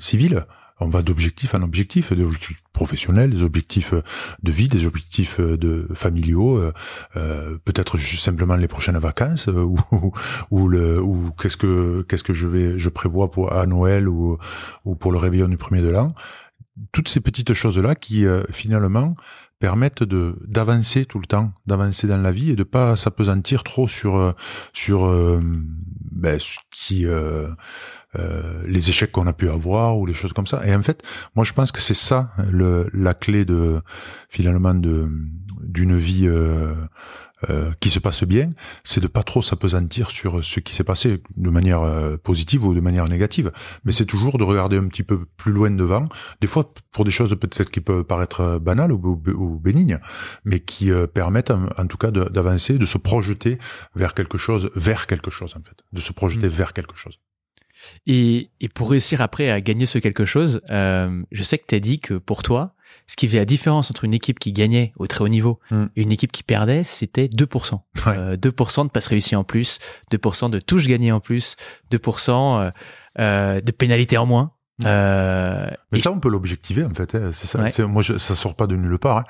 civile on va d'objectif en objectif, des objectifs professionnels, des objectifs de vie, des objectifs de familiaux, euh, euh peut-être simplement les prochaines vacances euh, ou le ou qu'est-ce que qu'est-ce que je vais je prévois pour à Noël ou ou pour le réveillon du premier de l'an. Toutes ces petites choses là qui euh, finalement permettent de d'avancer tout le temps, d'avancer dans la vie et de pas s'apesantir trop sur sur ben, ce qui euh, les échecs qu'on a pu avoir ou les choses comme ça. Et en fait, moi je pense que c'est ça le, la clé de finalement de d'une vie euh, euh, qui se passe bien, c'est de pas trop s'apesantir sur ce qui s'est passé de manière euh, positive ou de manière négative, mais c'est toujours de regarder un petit peu plus loin devant, des fois pour des choses peut-être qui peuvent paraître banales ou, ou, bénignes, mais qui permettent en, en, tout cas d'avancer, de se projeter vers quelque chose, vers quelque chose en fait, de se projeter mmh. vers quelque chose. Et, et, pour réussir après à gagner ce quelque chose, euh, je sais que tu as dit que pour toi, ce qui faisait la différence entre une équipe qui gagnait au très haut niveau mm. et une équipe qui perdait, c'était 2%. Euh, 2% de passes réussies en plus, 2% de touches gagnées en plus, 2% euh, euh, de pénalités en moins. Euh, Mais ça, on peut l'objectiver en fait. Hein, c'est ça. Moi, je, ça sort pas de nulle part. Hein.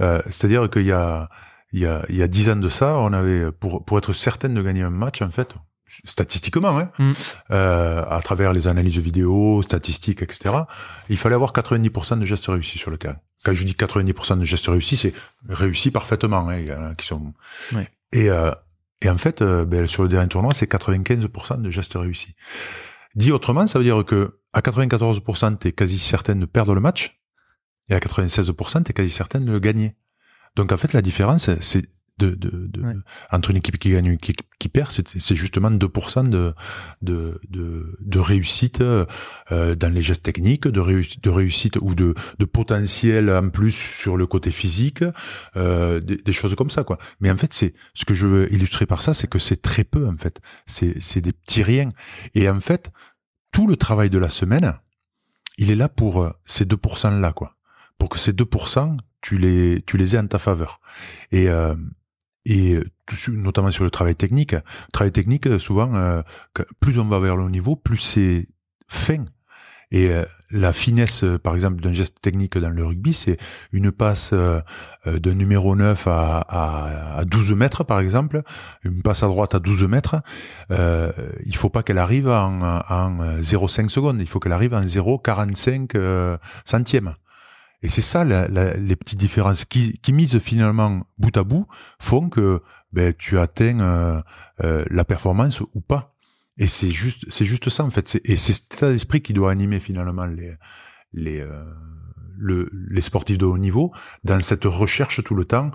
Euh, C'est-à-dire qu'il y a il y a il y a dix ans de ça, on avait pour pour être certaine de gagner un match en fait, statistiquement, hein, mm. euh, à travers les analyses vidéo, statistiques, etc. Il fallait avoir 90% de gestes réussis sur le terrain. Quand je dis 90% de gestes réussis, c'est réussi parfaitement. Hein, il y en a qui sont. Et, euh, et en fait, euh, ben, sur le dernier tournoi, c'est 95% de gestes réussis. Dit autrement, ça veut dire que à 94%, tu es quasi certain de perdre le match, et à 96%, tu es quasi certain de le gagner. Donc en fait, la différence, c'est de, de, de entre une équipe qui gagne et une équipe qui perd, c'est justement 2% de, de, de, de réussite euh, dans les gestes techniques, de, réussite, de réussite ou de, de potentiel en plus sur le côté physique, euh, des, des, choses comme ça quoi. Mais en fait, c'est ce que je veux illustrer par ça, c'est que c'est très peu en fait. C'est des petits riens. Et en fait, tout le travail de la semaine, il est là pour euh, ces 2% là quoi. Pour que ces 2%, tu les, tu les aies en ta faveur. Et, euh, et notamment sur le travail technique. Le travail technique, souvent, euh, plus on va vers le haut niveau, plus c'est fin. Et euh, la finesse, euh, par exemple, d'un geste technique dans le rugby, c'est une passe euh, d'un numéro 9 à, à, à, 12 mètres, par exemple, une passe à droite à 12 mètres. Euh, il faut pas qu'elle arrive en, en 0,5 secondes, il faut qu'elle arrive en 0,45 centièmes. Et c'est ça les petites différences qui, qui misent finalement bout à bout font que ben, tu atteins euh, euh, la performance ou pas. Et c'est juste c'est juste ça en fait. Et c'est cet état d'esprit qui doit animer finalement les les euh, le, les sportifs de haut niveau dans cette recherche tout le temps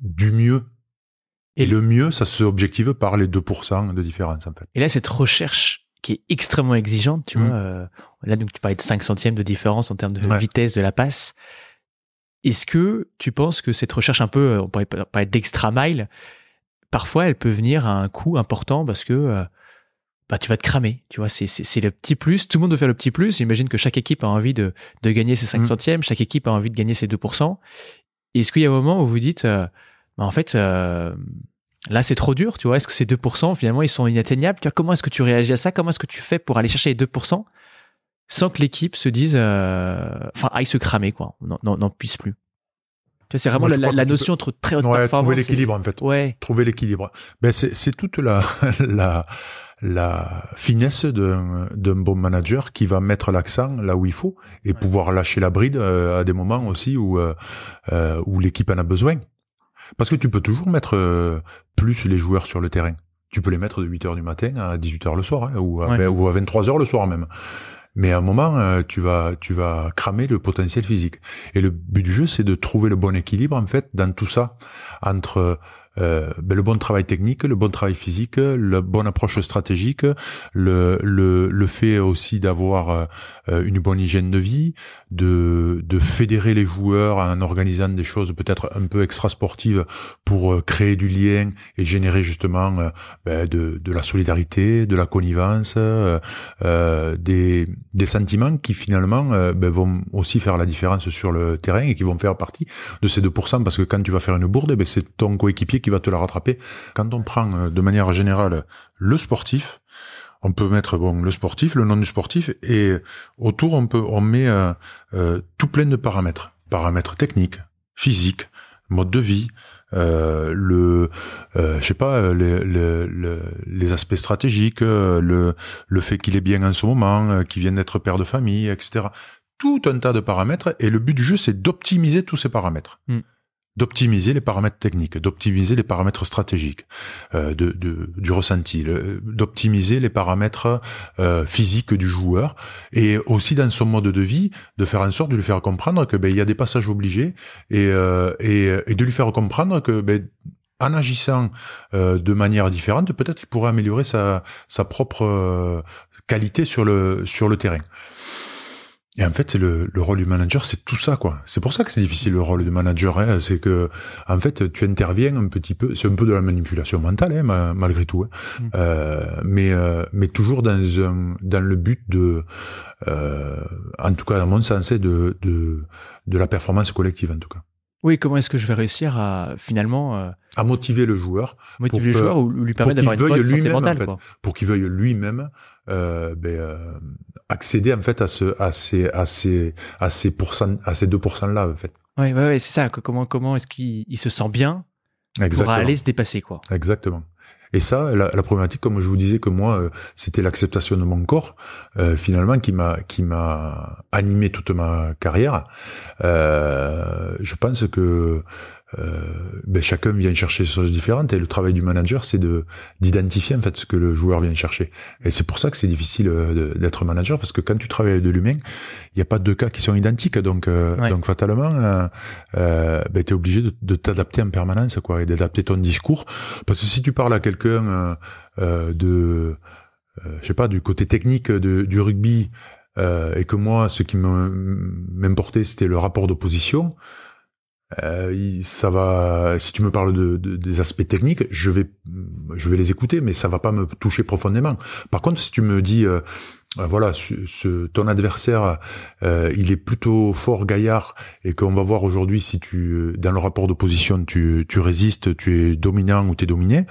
du mieux Et, le mieux, ça se objective par les 2% de différence, en fait. Et là, cette recherche qui est extrêmement exigeante, tu Mm. vois, euh, là, donc, tu parlais de 5 centièmes de différence en termes de Ouais. vitesse de la passe. Est-ce que tu penses que cette recherche un peu, euh, on pourrait parler d'extra mile, parfois elle peut venir à un coût important parce que euh, bah, tu vas te cramer, tu vois, c'est, le petit plus, tout le monde veut faire le petit plus, j'imagine que chaque équipe a envie de, de gagner ses 5 Mm. centièmes, chaque équipe a envie de gagner ses 2%. Est-ce qu'il y a un moment où vous dites, euh, bah, en fait, euh, là c'est trop dur, tu vois, est-ce que ces 2% finalement ils sont inatteignables, tu vois, comment est-ce que tu réagis à ça, comment est-ce que tu fais pour aller chercher les 2% sans que l'équipe se dise, euh, enfin, aille se cramer, quoi, n'en, puisse plus. Tu vois, c'est vraiment Moi, la, notion entre très haute Ouais, performance. trouver l'équilibre, en fait. Ouais. Trouver l'équilibre. Ben, c'est, c'est toute la, la, la finesse d'un, bon manager qui va mettre l'accent là où il faut et Ouais. pouvoir lâcher la bride euh, à des moments aussi où, euh, où l'équipe en a besoin. Parce que tu peux toujours mettre euh, plus les joueurs sur le terrain. Tu peux les mettre de 8h du matin à 18h le soir, hein, ou, à, Ouais. ou à 23h le soir même. Mais à un moment, euh, tu vas, tu vas cramer le potentiel physique. Et le but du jeu, c'est de trouver le bon équilibre en fait dans tout ça entre euh, ben, le bon travail technique, le bon travail physique, la bonne approche stratégique, le le, le fait aussi d'avoir euh, une bonne hygiène de vie, de de fédérer les joueurs en organisant des choses peut-être un peu extra sportives pour euh, créer du lien et générer justement euh, ben, de de la solidarité, de la connivence, euh, euh, des des sentiments qui finalement ben, vont aussi faire la différence sur le terrain et qui vont faire partie de ces 2% parce que quand tu vas faire une bourde, eh ben, c'est ton coéquipier qui va te la rattraper. Quand on prend euh, de manière générale le sportif, on peut mettre bon le sportif, le non du sportif et autour on peut on met euh, euh, tout plein de paramètres, paramètres techniques, physiques, mode de vie, euh, le euh, je sais pas les, les, les, aspects stratégiques, le le fait qu'il est bien en ce moment, qu'il vienne d'être père de famille, etc. Tout un tas de paramètres et le but du jeu c'est d'optimiser tous ces paramètres. Mm. D'optimiser les paramètres techniques, d'optimiser les paramètres stratégiques, euh, de, du ressenti, d'optimiser les paramètres euh, physiques du joueur et aussi dans son mode de vie, de faire en sorte de lui faire comprendre que ben il y a des passages obligés et, euh, et, de lui faire comprendre que ben, en agissant de manière différente, peut-être qu'il pourrait améliorer sa, sa propre qualité sur le sur le terrain. Et en fait, c'est le, le rôle du manager, c'est tout ça, quoi. C'est pour ça que c'est difficile le rôle de manager. Hein. C'est que, en fait, tu interviens un petit peu. C'est un peu de la manipulation mentale, hein, ma- malgré tout. hein. Mm. Euh, mais euh, mais toujours dans un dans le but de, euh, en tout cas, dans mon sens, c'est de de de la performance collective, en tout cas, Oui, comment est-ce que je vais réussir à finalement euh, à motiver le joueur motiver Pour le que- joueur ou lui permettre d'avoir une bonne santé lui-même, en mentale fait. quoi. pour qu'il veuille lui-même euh, ben, euh, accéder en fait à ce à ces à ces à ces pourcent à ces 2 là en fait. Ouais, ouais, ouais, c'est ça. Comment, comment est-ce qu'il il se sent bien pour Exactement. aller se dépasser, quoi. Exactement. Et ça, la, problématique, comme je vous disais que moi, euh, c'était l'acceptation de mon corps, euh, finalement, qui m'a qui m'a animé toute ma carrière. Euh, je pense que ben, chacun vient chercher des choses différentes et le travail du manager, c'est de d'identifier en fait ce que le joueur vient chercher. Et c'est pour ça que c'est difficile euh, d'être manager parce que quand tu travailles avec de l'humain, il n'y a pas de cas qui sont identiques, donc euh, Ouais. donc fatalement, euh, euh, ben, tu es obligé de, de t'adapter en permanence, quoi, et d'adapter ton discours. Parce que si tu parles à quelqu'un euh, euh, de, euh, je sais pas, du côté technique de, du rugby, euh, et que moi, ce qui m'importait, c'était le rapport d'opposition. Euh, ça va. Si tu me parles de, de- des aspects techniques, je vais, je vais les écouter, mais ça va pas me toucher profondément. Par contre, si tu me dis, euh, euh, voilà, ce, ce- ton adversaire, euh, il est plutôt fort gaillard, et qu'on va voir aujourd'hui si tu, euh, dans le rapport d'opposition, tu, tu résistes, tu es dominant ou tu es dominé.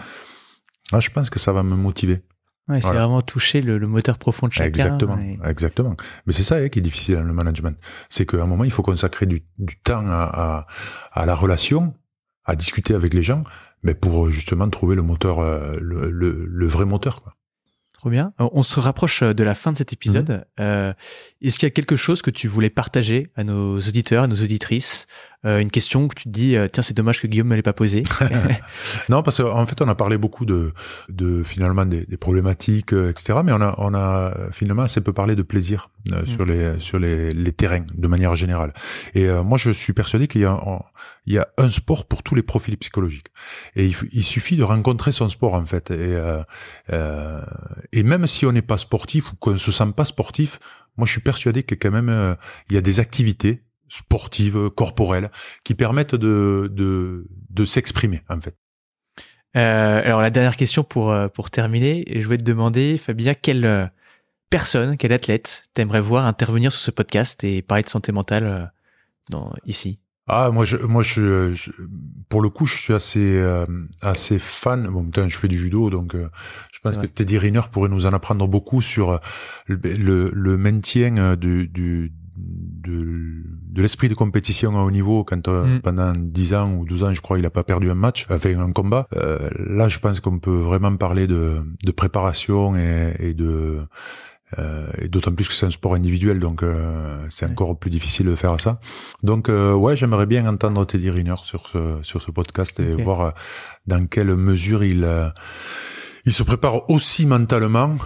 Ah, je pense que ça va me motiver. Ouais, c'est Voilà. vraiment toucher le, le moteur profond de chacun. Exactement, et- exactement. Mais c'est ça hein, qui est difficile dans le management. C'est qu'à un moment, il faut consacrer du, du temps à, à, à la relation, à discuter avec les gens, mais pour euh, justement trouver le moteur, euh, le, le, le vrai moteur. Quoi. Trop bien. On se rapproche de la fin de cet épisode. Mhm. Euh, est-ce qu'il y a quelque chose que tu voulais partager à nos auditeurs, à nos auditrices euh, Une question que tu te dis, euh, tiens, c'est dommage que Guillaume ne l'ait pas posée. non, parce qu'en fait, on a parlé beaucoup de, de finalement des, des problématiques, etc. Mais on a, on a finalement assez peu parlé de plaisir mhm. sur les sur les, les, terrains de manière générale. Et moi, je suis persuadé qu'il y a il y a un sport pour tous les profils psychologiques. Et il, il suffit de rencontrer son sport en fait. Et et même si on n'est pas sportif ou qu'on se sent pas sportif, moi je suis persuadé que quand même euh, il y a des activités sportives, corporelles, qui permettent de, de, de s'exprimer en fait. Euh, alors la dernière question pour euh, pour terminer, je voulais te demander, Fabien, quelle personne, quel athlète t'aimerais voir intervenir sur ce podcast et parler de santé mentale dans, ici? Ah moi je moi je, pour le coup je suis assez euh, assez fan. Bon putain je fais du judo donc euh, je pense que Teddy Riner pourrait nous en apprendre beaucoup sur euh, le, le, maintien du, du de, de l'esprit de compétition à haut niveau quand mm. pendant 10 ans ou 12 ans je crois il a pas perdu un match enfin un combat là je pense qu'on peut vraiment parler de, de préparation et, et de euh, et d'autant plus que c'est un sport individuel, donc euh, c'est encore plus difficile de faire ça. Donc euh, ouais, j'aimerais bien entendre Teddy Riner sur ce sur ce podcast et voir dans quelle mesure il il se prépare aussi mentalement,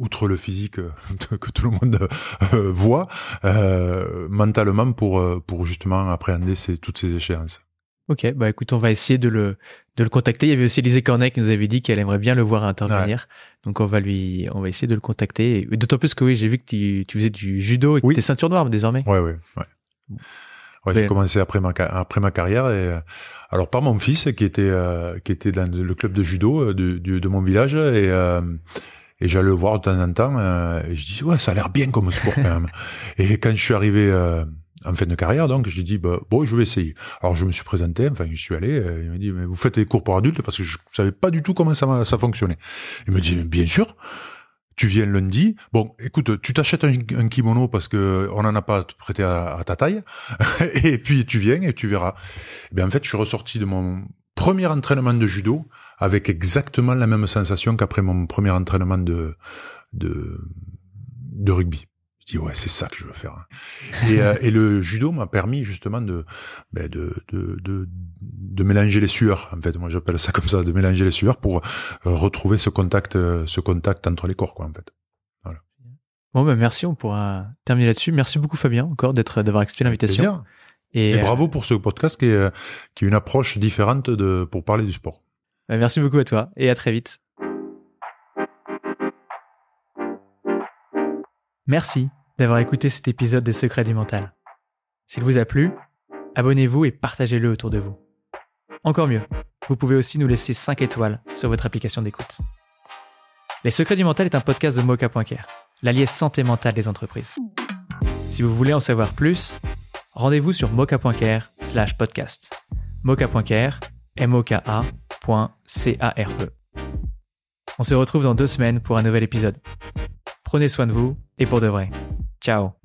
outre le physique que tout le monde voit, mentalement pour pour justement appréhender ces, toutes ces échéances. Ok, bah écoute, on va essayer de le, de le contacter. Il y avait aussi Lisée Cornet qui nous avait dit qu'elle aimerait bien le voir intervenir. Donc on va lui, on va essayer de le contacter. D'autant plus que oui, j'ai vu que tu, tu, faisais du judo et que oui. tu ceinture noire désormais. Ouais, ouais, ouais. Ouais, j'ai commencé après ma après ma carrière et euh, alors par mon fils qui était euh, qui était dans le club de judo euh, de, de, de mon village et et j'allais le voir de temps en temps et je dis ouais ça a l'air bien comme sport quand même et quand je suis arrivé en fin de carrière, donc j'ai dit bah, bon, je vais essayer. Alors je me suis présenté, enfin je suis allé. Euh, il m'a dit mais vous faites des cours pour adultes parce que je savais pas du tout comment ça ça fonctionnait. Il me dit bien sûr. Tu viens lundi. Bon, écoute, tu t'achètes un, kimono parce que on en a pas prêté à, ta taille. et puis tu viens et tu verras. Et eh bien en fait, je suis ressorti de mon premier entraînement de judo avec exactement la même sensation qu'après mon premier entraînement de de, de rugby ouais c'est ça que je veux faire. Hein. Et, euh, et le judo m'a permis justement de, ben de, de, de de mélanger les sueurs. En fait, moi j'appelle ça comme ça, de mélanger les sueurs pour euh, retrouver ce contact euh, ce contact entre les corps quoi en fait. Voilà. Bon ben merci, on pourra terminer là-dessus. Merci beaucoup Fabien encore d'être d'avoir accepté l'invitation. Et, et, bravo pour ce podcast qui est qui est une approche différente de pour parler du sport. Ben, merci beaucoup à toi et à très vite. Merci d'avoir écouté cet épisode des Secrets du Mental. S'il vous a plu, abonnez-vous et partagez-le autour de vous. Encore mieux, vous pouvez aussi nous laisser 5 étoiles sur votre application d'écoute. Les Secrets du Mental est un podcast de Mocha.care, l'allié santé mentale des entreprises. Si vous voulez en savoir plus, rendez-vous sur mocha.care slash podcast. Mocha.care, m On se retrouve dans deux semaines pour un nouvel épisode. Prenez soin de vous et pour de vrai. Ciao